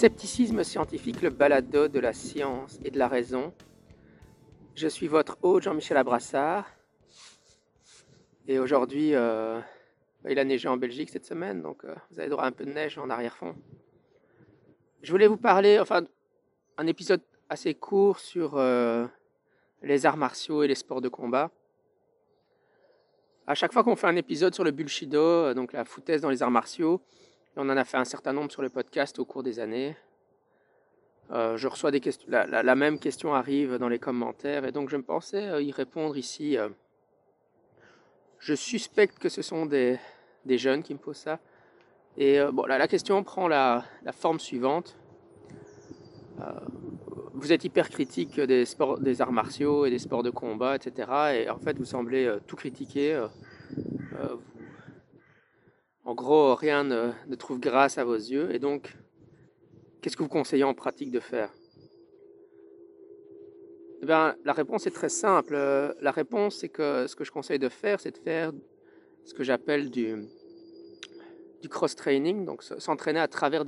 Scepticisme scientifique, le balado de la science et de la raison. Je suis votre hôte Jean-Michel Abrassard. Et aujourd'hui, euh, il a neigé en Belgique cette semaine, donc euh, vous avez droit à un peu de neige en arrière-fond. Je voulais vous parler, enfin, un épisode assez court sur euh, les arts martiaux et les sports de combat. À chaque fois qu'on fait un épisode sur le bullshido, donc la foutaise dans les arts martiaux, on en a fait un certain nombre sur le podcast au cours des années. Euh, je reçois des questions, la, même question arrive dans les commentaires et donc je me pensais euh, y répondre ici. Euh. je suspecte que ce sont des, jeunes qui me posent ça. Et bon, la question prend la, forme suivante. vous êtes hyper critique des, sports, des arts martiaux et des sports de combat, etc. Et en fait, vous semblez tout critiquer. En gros, rien ne, trouve grâce à vos yeux. Et donc, qu'est-ce que vous conseillez en pratique de faire? Eh bien, La réponse est très simple. La réponse, c'est que ce que je conseille de faire, c'est de faire ce que j'appelle du, cross-training, donc s'entraîner à travers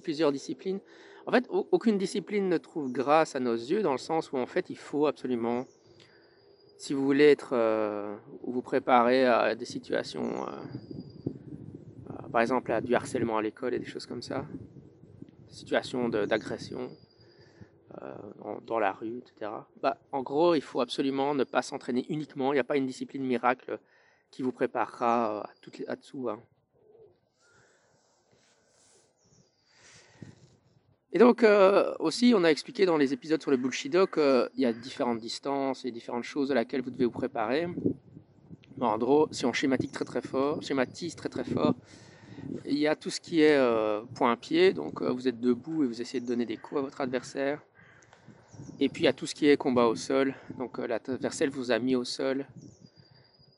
plusieurs disciplines. En fait, aucune discipline ne trouve grâce à nos yeux, dans le sens où en fait, il faut absolument, si vous voulez être euh, ou vous préparer à des situations euh, par exemple à du harcèlement à l'école et des choses comme ça, situation d'agression euh, dans la rue, etc. Bah, en gros, il faut absolument ne pas s'entraîner uniquement. Il n'y a pas une discipline miracle qui vous préparera à, toutes les, à dessous. Hein. Et donc euh, aussi, on a expliqué dans les épisodes sur le bullshido qu'il y a différentes distances et différentes choses à laquelle vous devez vous préparer. en gros, si on schématise très très fort, schématise très très fort, il y a tout ce qui est euh, point-pied, donc euh, vous êtes debout et vous essayez de donner des coups à votre adversaire. Et puis il y a tout ce qui est combat au sol, donc euh, l'adversaire vous a mis au sol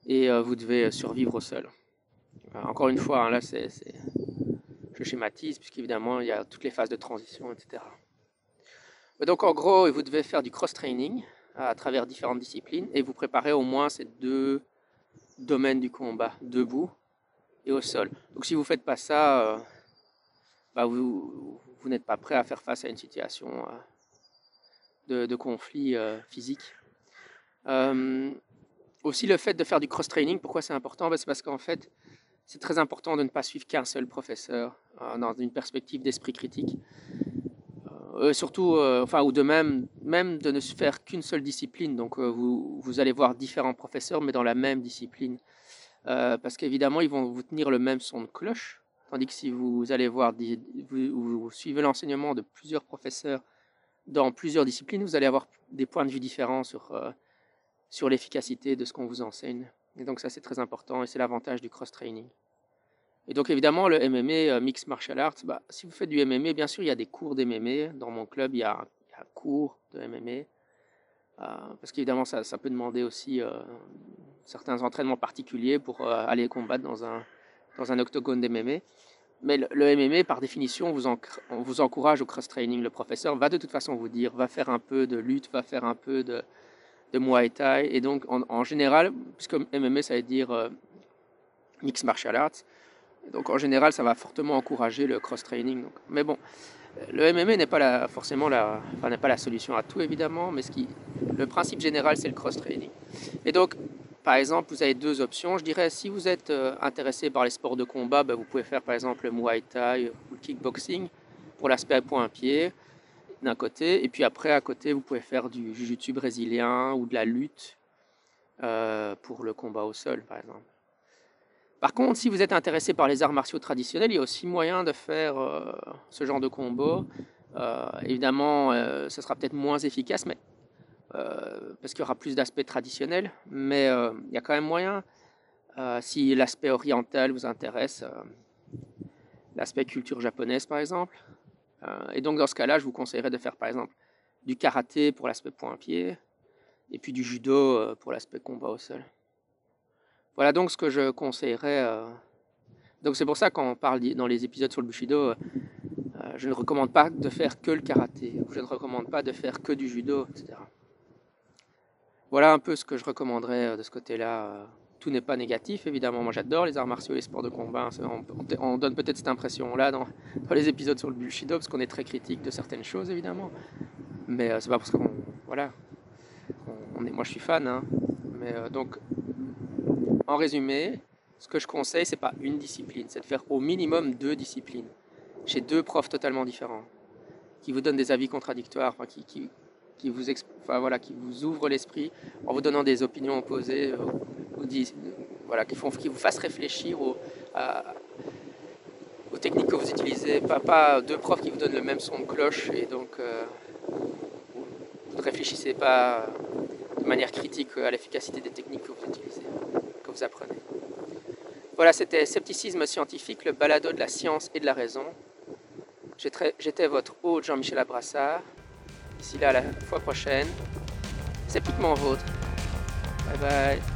et vous devez survivre au sol. encore une fois, hein, là c'est, je schématise, puisqu'évidemment il y a toutes les phases de transition, etc. Donc en gros, vous devez faire du cross-training à travers différentes disciplines et vous préparez au moins ces deux domaines du combat, debout au sol. Donc si vous ne faites pas ça, euh, bah, vous, n'êtes pas prêt à faire face à une situation euh, de, conflit euh, physique. aussi le fait de faire du cross-training, pourquoi c'est important? Bah, C'est parce qu'en fait, c'est très important de ne pas suivre qu'un seul professeur dans une perspective d'esprit critique. surtout, enfin, ou de même, même de ne faire qu'une seule discipline. Donc, vous, allez voir différents professeurs, mais dans la même discipline. Euh, parce qu'évidemment, ils vont vous tenir le même son de cloche. Tandis que si vous allez voir, vous, suivez l'enseignement de plusieurs professeurs dans plusieurs disciplines, vous allez avoir des points de vue différents sur, euh, sur l'efficacité de ce qu'on vous enseigne. Et donc ça, c'est très important et c'est l'avantage du cross-training. Et donc évidemment, le MMA, euh, Mixed Martial Arts, bah, si vous faites du MMA, bien sûr, il y a des cours d'MMA. Dans mon club, il y, a, un cours de MMA. Parce qu'évidemment, ça, peut demander aussi certains entraînements particuliers pour euh, aller combattre dans un, octogone d'MMA. Mais le, MMA, par définition, on vous encourage au cross-training. Le professeur va de toute façon vous dire, va faire un peu de lutte, va faire un peu de, Muay Thai. Et donc, en, général, puisque MMA, ça veut dire euh, Mixed Martial Arts, donc en général, ça va fortement encourager le cross-training. Mais bon, le MMA n'est pas la, forcément la, enfin, n'est pas la solution à tout, évidemment, mais ce qui, le principe général, c'est le cross-training. Et donc, par exemple, vous avez deux options. Je dirais, si vous êtes euh, intéressé par les sports de combat, ben, vous pouvez faire par exemple le Muay Thai ou le kickboxing pour l'aspect point-pied d'un côté. Et puis après, à côté, vous pouvez faire du jiu-jitsu brésilien ou de la lutte euh, pour le combat au sol, par exemple. Par contre, si vous êtes intéressé par les arts martiaux traditionnels, il y a aussi moyen de faire euh, ce genre de combo. Euh, évidemment, euh, ce sera peut-être moins efficace, mais parce qu'il y aura plus d'aspects traditionnels, mais il y a quand même moyen. si l'aspect oriental vous intéresse, l'aspect culture japonaise par exemple. et donc dans ce cas-là, je vous conseillerais de faire par exemple du karaté pour l'aspect point-pied, et puis du judo pour l'aspect combat au sol. Voilà donc ce que je conseillerais. Euh. Donc c'est pour ça quand on parle dans les épisodes sur le Bushido, euh, euh, je ne recommande pas de faire que le karaté, je ne recommande pas de faire que du judo, etc. Voilà un peu ce que je recommanderais de ce côté-là. Tout n'est pas négatif, évidemment. Moi j'adore les arts martiaux les sports de combat. On, donne peut-être cette impression-là dans, les épisodes sur le Bushido, parce qu'on est très critique de certaines choses, évidemment. Mais c'est pas parce qu'on. Voilà. Moi je suis fan. Hein. Mais donc en résumé, ce que je conseille, c'est pas une discipline, c'est de faire au minimum deux disciplines, chez deux profs totalement différents, qui vous donnent des avis contradictoires, qui, vous, ouvrent l'esprit en vous donnant des opinions opposées, euh, qui, font, vous fassent réfléchir aux, techniques que vous utilisez, pas, pas, deux profs qui vous donnent le même son de cloche et donc euh, vous ne réfléchissez pas de manière critique à l'efficacité des techniques que vous utilisez apprenez. Voilà, c'était Scepticisme scientifique, le balado de la science et de la raison. J'étais votre hôte Jean-Michel Abrassard. D'ici là, la fois prochaine, sceptiquement vôtre. Bye bye.